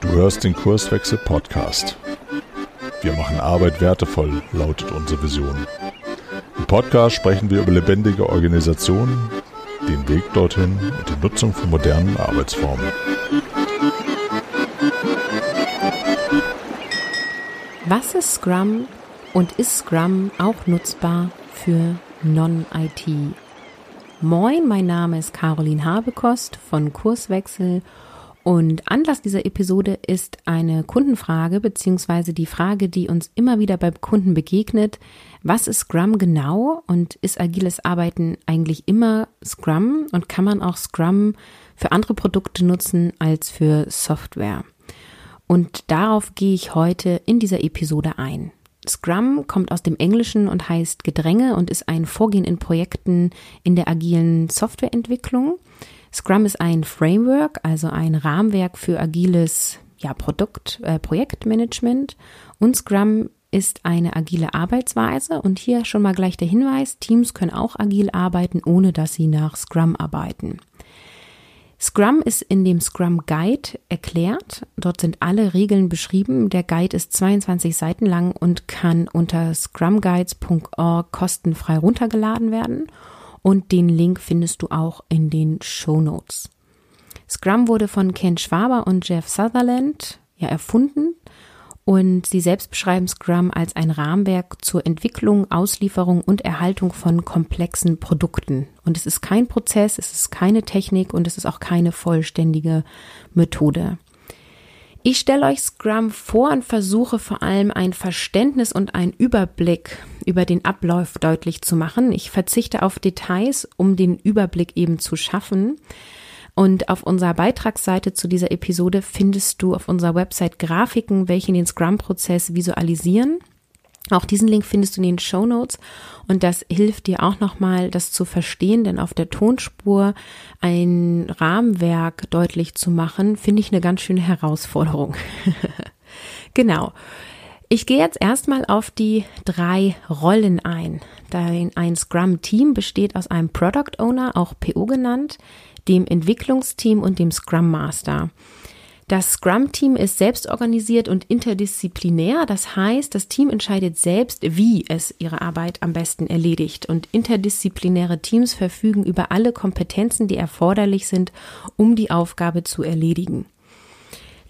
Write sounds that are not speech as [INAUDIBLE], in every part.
Du hörst den Kurswechsel Podcast. Wir machen Arbeit wertevoll, lautet unsere Vision. Im Podcast sprechen wir über lebendige Organisationen, den Weg dorthin und die Nutzung von modernen Arbeitsformen. Was ist Scrum und ist Scrum auch nutzbar für Non-IT? Moin, mein Name ist Caroline Habekost von Kurswechsel und Anlass dieser Episode ist eine Kundenfrage beziehungsweise die Frage, die uns immer wieder beim Kunden begegnet. Was ist Scrum genau und ist agiles Arbeiten eigentlich immer Scrum und kann man auch Scrum für andere Produkte nutzen als für Software? Und darauf gehe ich heute in dieser Episode ein. Scrum kommt aus dem Englischen und heißt Gedränge und ist ein Vorgehen in Projekten in der agilen Softwareentwicklung. Scrum ist ein Framework, also ein Rahmenwerk für agiles ja, Produkt, äh, Projektmanagement. Und Scrum ist eine agile Arbeitsweise. Und hier schon mal gleich der Hinweis, Teams können auch agil arbeiten, ohne dass sie nach Scrum arbeiten. Scrum ist in dem Scrum Guide erklärt. Dort sind alle Regeln beschrieben. Der Guide ist 22 Seiten lang und kann unter scrumguides.org kostenfrei runtergeladen werden. Und den Link findest du auch in den Show Notes. Scrum wurde von Ken Schwaber und Jeff Sutherland ja erfunden und sie selbst beschreiben Scrum als ein Rahmenwerk zur Entwicklung, Auslieferung und Erhaltung von komplexen Produkten. Und es ist kein Prozess, es ist keine Technik und es ist auch keine vollständige Methode. Ich stelle euch Scrum vor und versuche vor allem ein Verständnis und einen Überblick über den Ablauf deutlich zu machen. Ich verzichte auf Details, um den Überblick eben zu schaffen. Und auf unserer Beitragsseite zu dieser Episode findest du auf unserer Website Grafiken, welche den Scrum-Prozess visualisieren. Auch diesen Link findest du in den Show Notes und das hilft dir auch nochmal, das zu verstehen, denn auf der Tonspur ein Rahmenwerk deutlich zu machen, finde ich eine ganz schöne Herausforderung. [LAUGHS] genau. Ich gehe jetzt erstmal auf die drei Rollen ein. Ein Scrum-Team besteht aus einem Product Owner, auch PO genannt, dem Entwicklungsteam und dem Scrum Master. Das Scrum-Team ist selbst organisiert und interdisziplinär. Das heißt, das Team entscheidet selbst, wie es ihre Arbeit am besten erledigt. Und interdisziplinäre Teams verfügen über alle Kompetenzen, die erforderlich sind, um die Aufgabe zu erledigen.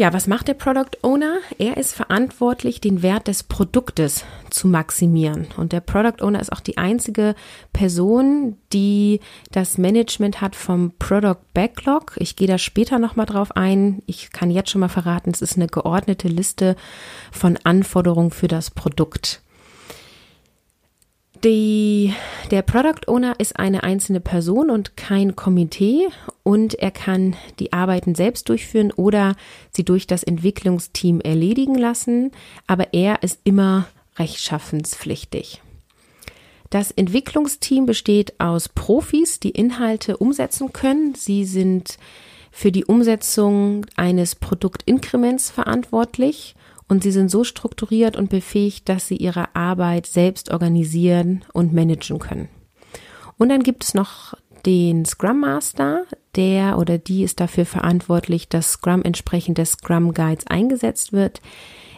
Ja, was macht der Product Owner? Er ist verantwortlich, den Wert des Produktes zu maximieren. Und der Product Owner ist auch die einzige Person, die das Management hat vom Product Backlog. Ich gehe da später nochmal drauf ein. Ich kann jetzt schon mal verraten, es ist eine geordnete Liste von Anforderungen für das Produkt. Die, der Product Owner ist eine einzelne Person und kein Komitee und er kann die Arbeiten selbst durchführen oder sie durch das Entwicklungsteam erledigen lassen, aber er ist immer rechtschaffenspflichtig. Das Entwicklungsteam besteht aus Profis, die Inhalte umsetzen können. Sie sind für die Umsetzung eines Produktinkrements verantwortlich und sie sind so strukturiert und befähigt, dass sie ihre Arbeit selbst organisieren und managen können. Und dann gibt es noch den Scrum Master, der oder die ist dafür verantwortlich, dass Scrum entsprechend des Scrum Guides eingesetzt wird.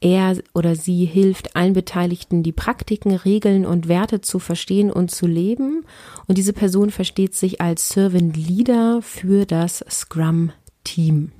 Er oder sie hilft allen Beteiligten, die Praktiken, Regeln und Werte zu verstehen und zu leben. Und diese Person versteht sich als Servant Leader für das Scrum Team.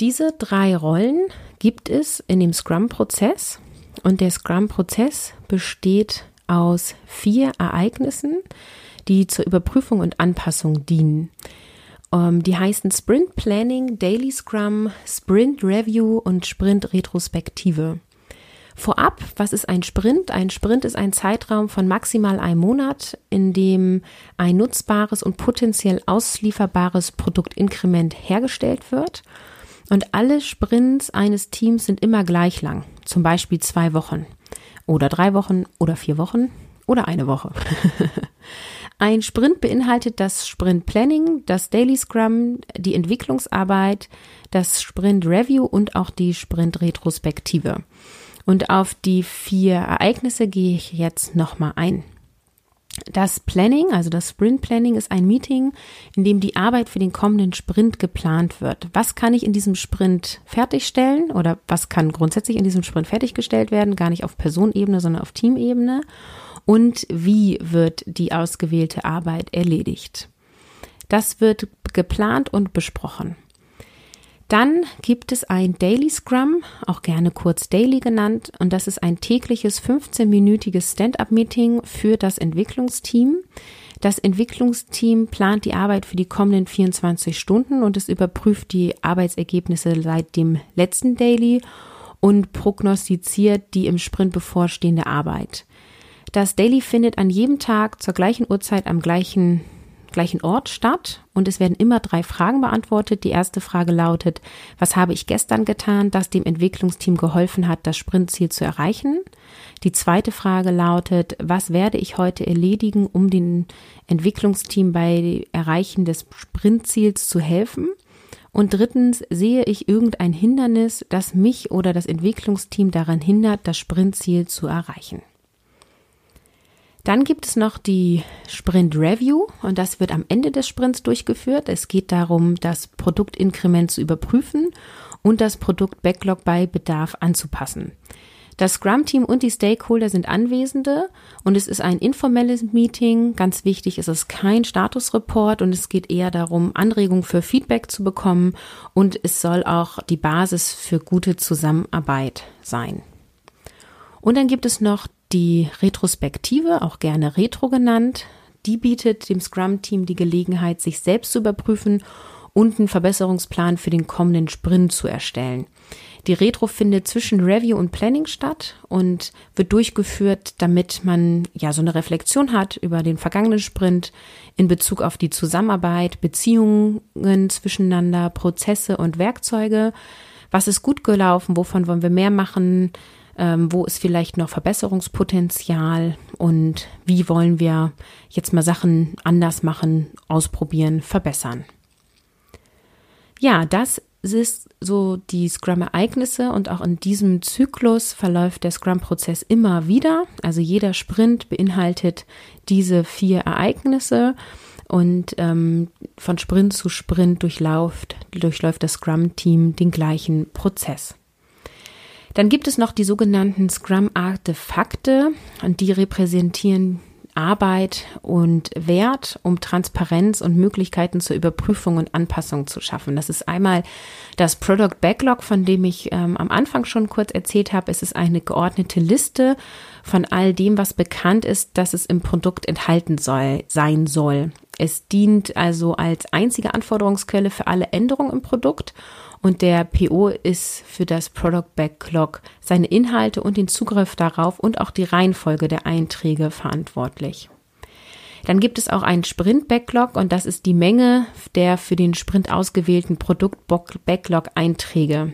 Diese drei Rollen gibt es in dem Scrum-Prozess und der Scrum-Prozess besteht aus vier Ereignissen, die zur Überprüfung und Anpassung dienen. Um, ähm, die heißen Sprint Planning, Daily Scrum, Sprint Review und Sprint Retrospektive. Vorab, was ist ein Sprint? Ein Sprint ist ein Zeitraum von maximal einem Monat, in dem ein nutzbares und potenziell auslieferbares Produktinkrement hergestellt wird. Und alle Sprints eines Teams sind immer gleich lang, zum Beispiel zwei Wochen oder drei Wochen oder vier Wochen oder eine Woche. [LAUGHS] Ein Sprint beinhaltet das Sprint Planning, das Daily Scrum, die Entwicklungsarbeit, das Sprint Review und auch die Sprint Retrospektive. Und auf die vier Ereignisse gehe ich jetzt nochmal ein. Das Planning, also das Sprint Planning, ist ein Meeting, in dem die Arbeit für den kommenden Sprint geplant wird. Was kann ich in diesem Sprint fertigstellen oder was kann grundsätzlich in diesem Sprint fertiggestellt werden? Gar nicht auf Personebene, sondern auf Teamebene. Und wie wird die ausgewählte Arbeit erledigt? Das wird geplant und besprochen. Dann gibt es ein Daily Scrum, auch gerne kurz Daily genannt, und das ist ein tägliches 15-minütiges Stand-up-Meeting für das Entwicklungsteam. Das Entwicklungsteam plant die Arbeit für die kommenden 24 Stunden und es überprüft die Arbeitsergebnisse seit dem letzten Daily und prognostiziert die im Sprint bevorstehende Arbeit. Das Daily findet an jedem Tag zur gleichen Uhrzeit am gleichen gleichen Ort statt und es werden immer drei Fragen beantwortet. Die erste Frage lautet, was habe ich gestern getan, das dem Entwicklungsteam geholfen hat, das Sprintziel zu erreichen? Die zweite Frage lautet, was werde ich heute erledigen, um dem Entwicklungsteam bei Erreichen des Sprintziels zu helfen? Und drittens, sehe ich irgendein Hindernis, das mich oder das Entwicklungsteam daran hindert, das Sprintziel zu erreichen? Dann gibt es noch die Sprint Review und das wird am Ende des Sprints durchgeführt. Es geht darum, das Produktinkrement zu überprüfen und das Produkt Backlog bei Bedarf anzupassen. Das Scrum-Team und die Stakeholder sind Anwesende und es ist ein informelles Meeting. Ganz wichtig ist es kein Statusreport und es geht eher darum, Anregungen für Feedback zu bekommen und es soll auch die Basis für gute Zusammenarbeit sein. Und dann gibt es noch die Retrospektive, auch gerne Retro genannt, die bietet dem Scrum-Team die Gelegenheit, sich selbst zu überprüfen und einen Verbesserungsplan für den kommenden Sprint zu erstellen. Die Retro findet zwischen Review und Planning statt und wird durchgeführt, damit man ja so eine Reflexion hat über den vergangenen Sprint in Bezug auf die Zusammenarbeit, Beziehungen zwischeneinander, Prozesse und Werkzeuge. Was ist gut gelaufen? Wovon wollen wir mehr machen? Ähm, wo ist vielleicht noch Verbesserungspotenzial und wie wollen wir jetzt mal Sachen anders machen, ausprobieren, verbessern. Ja, das ist so die Scrum-Ereignisse und auch in diesem Zyklus verläuft der Scrum-Prozess immer wieder. Also jeder Sprint beinhaltet diese vier Ereignisse und ähm, von Sprint zu Sprint durchläuft, durchläuft das Scrum-Team den gleichen Prozess. Dann gibt es noch die sogenannten Scrum-Artefakte und die repräsentieren Arbeit und Wert, um Transparenz und Möglichkeiten zur Überprüfung und Anpassung zu schaffen. Das ist einmal das Product Backlog, von dem ich ähm, am Anfang schon kurz erzählt habe. Es ist eine geordnete Liste von all dem, was bekannt ist, dass es im Produkt enthalten soll, sein soll. Es dient also als einzige Anforderungsquelle für alle Änderungen im Produkt und der PO ist für das Product Backlog seine Inhalte und den Zugriff darauf und auch die Reihenfolge der Einträge verantwortlich. Dann gibt es auch einen Sprint Backlog und das ist die Menge der für den Sprint ausgewählten Produkt Backlog Einträge.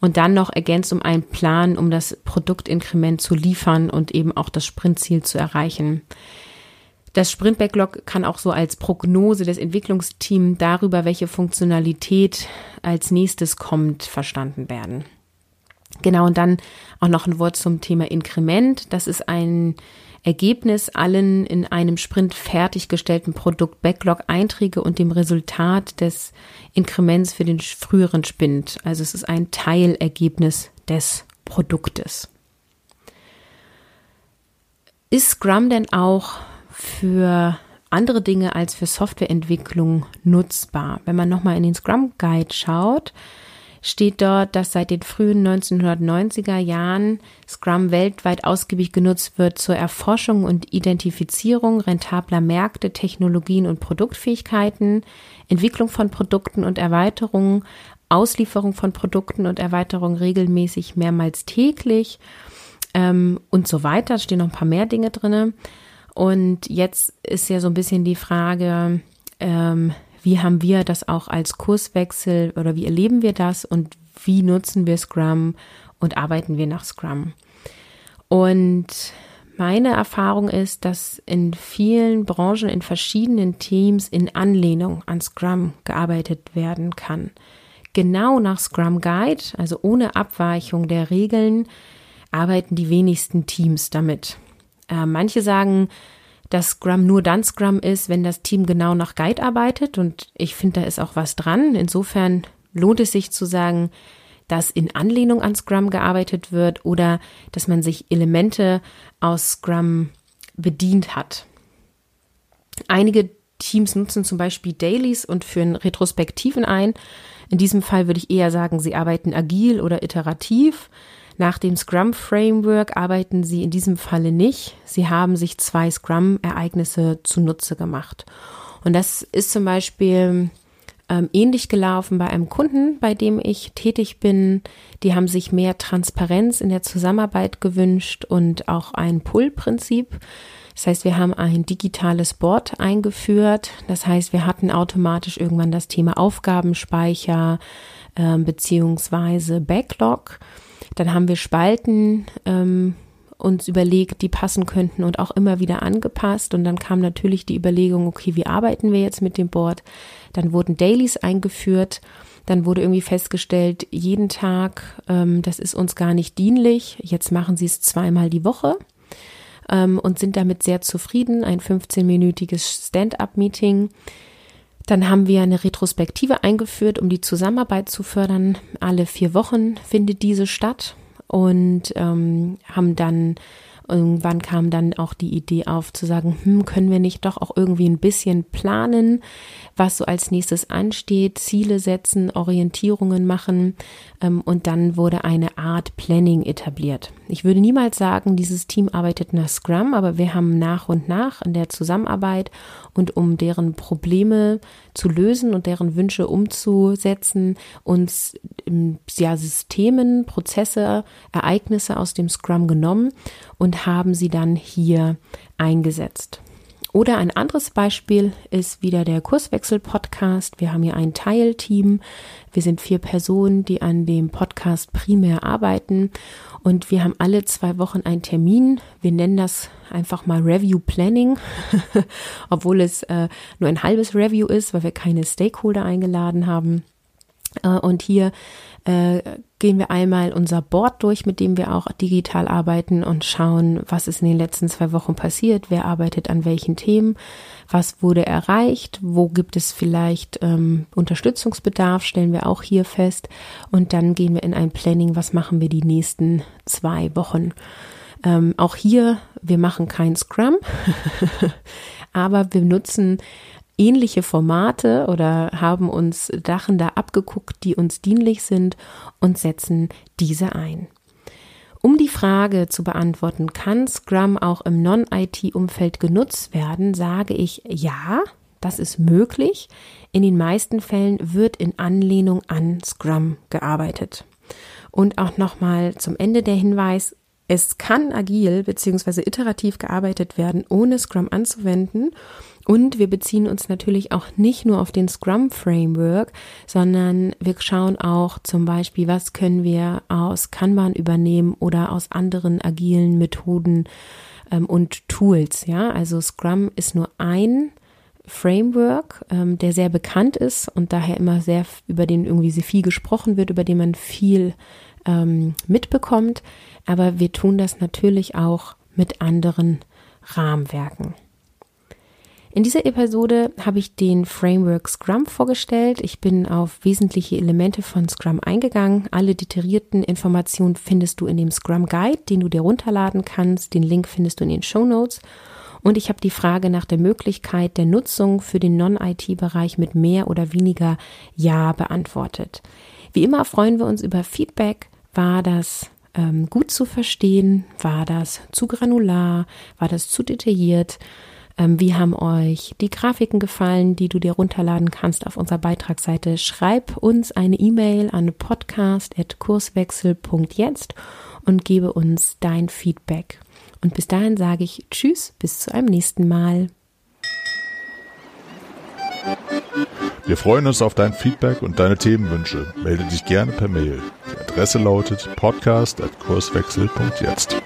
Und dann noch ergänzt um einen Plan, um das Produktinkrement zu liefern und eben auch das Sprintziel zu erreichen. Das Sprint Backlog kann auch so als Prognose des Entwicklungsteams darüber, welche Funktionalität als nächstes kommt, verstanden werden. Genau, und dann auch noch ein Wort zum Thema Inkrement. Das ist ein Ergebnis allen in einem Sprint fertiggestellten Produkt Backlog Einträge und dem Resultat des Inkrements für den früheren Sprint. Also es ist ein Teilergebnis des Produktes. Ist Scrum denn auch für andere Dinge als für Softwareentwicklung nutzbar. Wenn man nochmal in den Scrum Guide schaut, steht dort, dass seit den frühen 1990er Jahren Scrum weltweit ausgiebig genutzt wird zur Erforschung und Identifizierung rentabler Märkte, Technologien und Produktfähigkeiten, Entwicklung von Produkten und Erweiterungen, Auslieferung von Produkten und Erweiterungen regelmäßig mehrmals täglich ähm, und so weiter. Da stehen noch ein paar mehr Dinge drinne. Und jetzt ist ja so ein bisschen die Frage, ähm, wie haben wir das auch als Kurswechsel oder wie erleben wir das und wie nutzen wir Scrum und arbeiten wir nach Scrum? Und meine Erfahrung ist, dass in vielen Branchen, in verschiedenen Teams in Anlehnung an Scrum gearbeitet werden kann. Genau nach Scrum Guide, also ohne Abweichung der Regeln, arbeiten die wenigsten Teams damit. Äh, manche sagen, dass Scrum nur dann Scrum ist, wenn das Team genau nach Guide arbeitet. Und ich finde, da ist auch was dran. Insofern lohnt es sich zu sagen, dass in Anlehnung an Scrum gearbeitet wird oder dass man sich Elemente aus Scrum bedient hat. Einige Teams nutzen zum Beispiel Dailies und führen Retrospektiven ein. In diesem Fall würde ich eher sagen, sie arbeiten agil oder iterativ. Nach dem Scrum Framework arbeiten sie in diesem Falle nicht. Sie haben sich zwei Scrum-Ereignisse zunutze gemacht. Und das ist zum Beispiel ähm, ähnlich gelaufen bei einem Kunden, bei dem ich tätig bin. Die haben sich mehr Transparenz in der Zusammenarbeit gewünscht und auch ein Pull-Prinzip. Das heißt, wir haben ein digitales Board eingeführt. Das heißt, wir hatten automatisch irgendwann das Thema Aufgabenspeicher äh, beziehungsweise Backlog. Dann haben wir Spalten ähm, uns überlegt, die passen könnten und auch immer wieder angepasst. Und dann kam natürlich die Überlegung, okay, wie arbeiten wir jetzt mit dem Board? Dann wurden Dailies eingeführt. Dann wurde irgendwie festgestellt, jeden Tag, ähm, das ist uns gar nicht dienlich. Jetzt machen sie es zweimal die Woche ähm, und sind damit sehr zufrieden. Ein 15-minütiges Stand-up-Meeting. Dann haben wir eine Retrospektive eingeführt, um die Zusammenarbeit zu fördern. Alle vier Wochen findet diese statt und ähm, haben dann irgendwann kam dann auch die Idee auf zu sagen, hm, können wir nicht doch auch irgendwie ein bisschen planen, was so als nächstes ansteht, Ziele setzen, Orientierungen machen ähm, und dann wurde eine Art Planning etabliert. Ich würde niemals sagen, dieses Team arbeitet nach Scrum, aber wir haben nach und nach in der Zusammenarbeit und um deren Probleme zu lösen und deren Wünsche umzusetzen, uns ja Systemen, Prozesse, Ereignisse aus dem Scrum genommen und haben sie dann hier eingesetzt. Oder ein anderes Beispiel ist wieder der Kurswechsel-Podcast. Wir haben hier ein Teilteam. Wir sind vier Personen, die an dem Podcast primär arbeiten. Und wir haben alle zwei Wochen einen Termin. Wir nennen das einfach mal Review Planning, [LAUGHS] obwohl es äh, nur ein halbes Review ist, weil wir keine Stakeholder eingeladen haben. Äh, und hier äh, gehen wir einmal unser Board durch, mit dem wir auch digital arbeiten und schauen, was ist in den letzten zwei Wochen passiert, wer arbeitet an welchen Themen, was wurde erreicht, wo gibt es vielleicht ähm, Unterstützungsbedarf, stellen wir auch hier fest. Und dann gehen wir in ein Planning, was machen wir die nächsten zwei Wochen. Ähm, auch hier, wir machen kein Scrum, [LAUGHS] aber wir nutzen ähnliche Formate oder haben uns Sachen da abgeguckt, die uns dienlich sind und setzen diese ein. Um die Frage zu beantworten, kann Scrum auch im Non-IT-Umfeld genutzt werden, sage ich ja, das ist möglich. In den meisten Fällen wird in Anlehnung an Scrum gearbeitet. Und auch nochmal zum Ende der Hinweis, es kann agil bzw. iterativ gearbeitet werden, ohne Scrum anzuwenden. Und wir beziehen uns natürlich auch nicht nur auf den Scrum Framework, sondern wir schauen auch zum Beispiel, was können wir aus Kanban übernehmen oder aus anderen agilen Methoden ähm, und Tools. Ja, also Scrum ist nur ein Framework, ähm, der sehr bekannt ist und daher immer sehr über den irgendwie sehr viel gesprochen wird, über den man viel ähm, mitbekommt. Aber wir tun das natürlich auch mit anderen Rahmenwerken. In dieser Episode habe ich den Framework Scrum vorgestellt. Ich bin auf wesentliche Elemente von Scrum eingegangen. Alle detaillierten Informationen findest du in dem Scrum Guide, den du dir runterladen kannst. Den Link findest du in den Show Notes. Und ich habe die Frage nach der Möglichkeit der Nutzung für den Non-IT-Bereich mit mehr oder weniger Ja beantwortet. Wie immer freuen wir uns über Feedback. War das ähm, gut zu verstehen? War das zu granular? War das zu detailliert? Ähm, wie haben euch die Grafiken gefallen, die du dir runterladen kannst auf unserer Beitragsseite? Schreib uns eine E-Mail an podcast.kurswechsel.jetzt und gebe uns dein Feedback. Und bis dahin sage ich Tschüss, bis zu einem nächsten Mal. Wir freuen uns auf dein Feedback und deine Themenwünsche. Melde dich gerne per Mail. Die Adresse lautet podcast.kurswechsel.jetzt.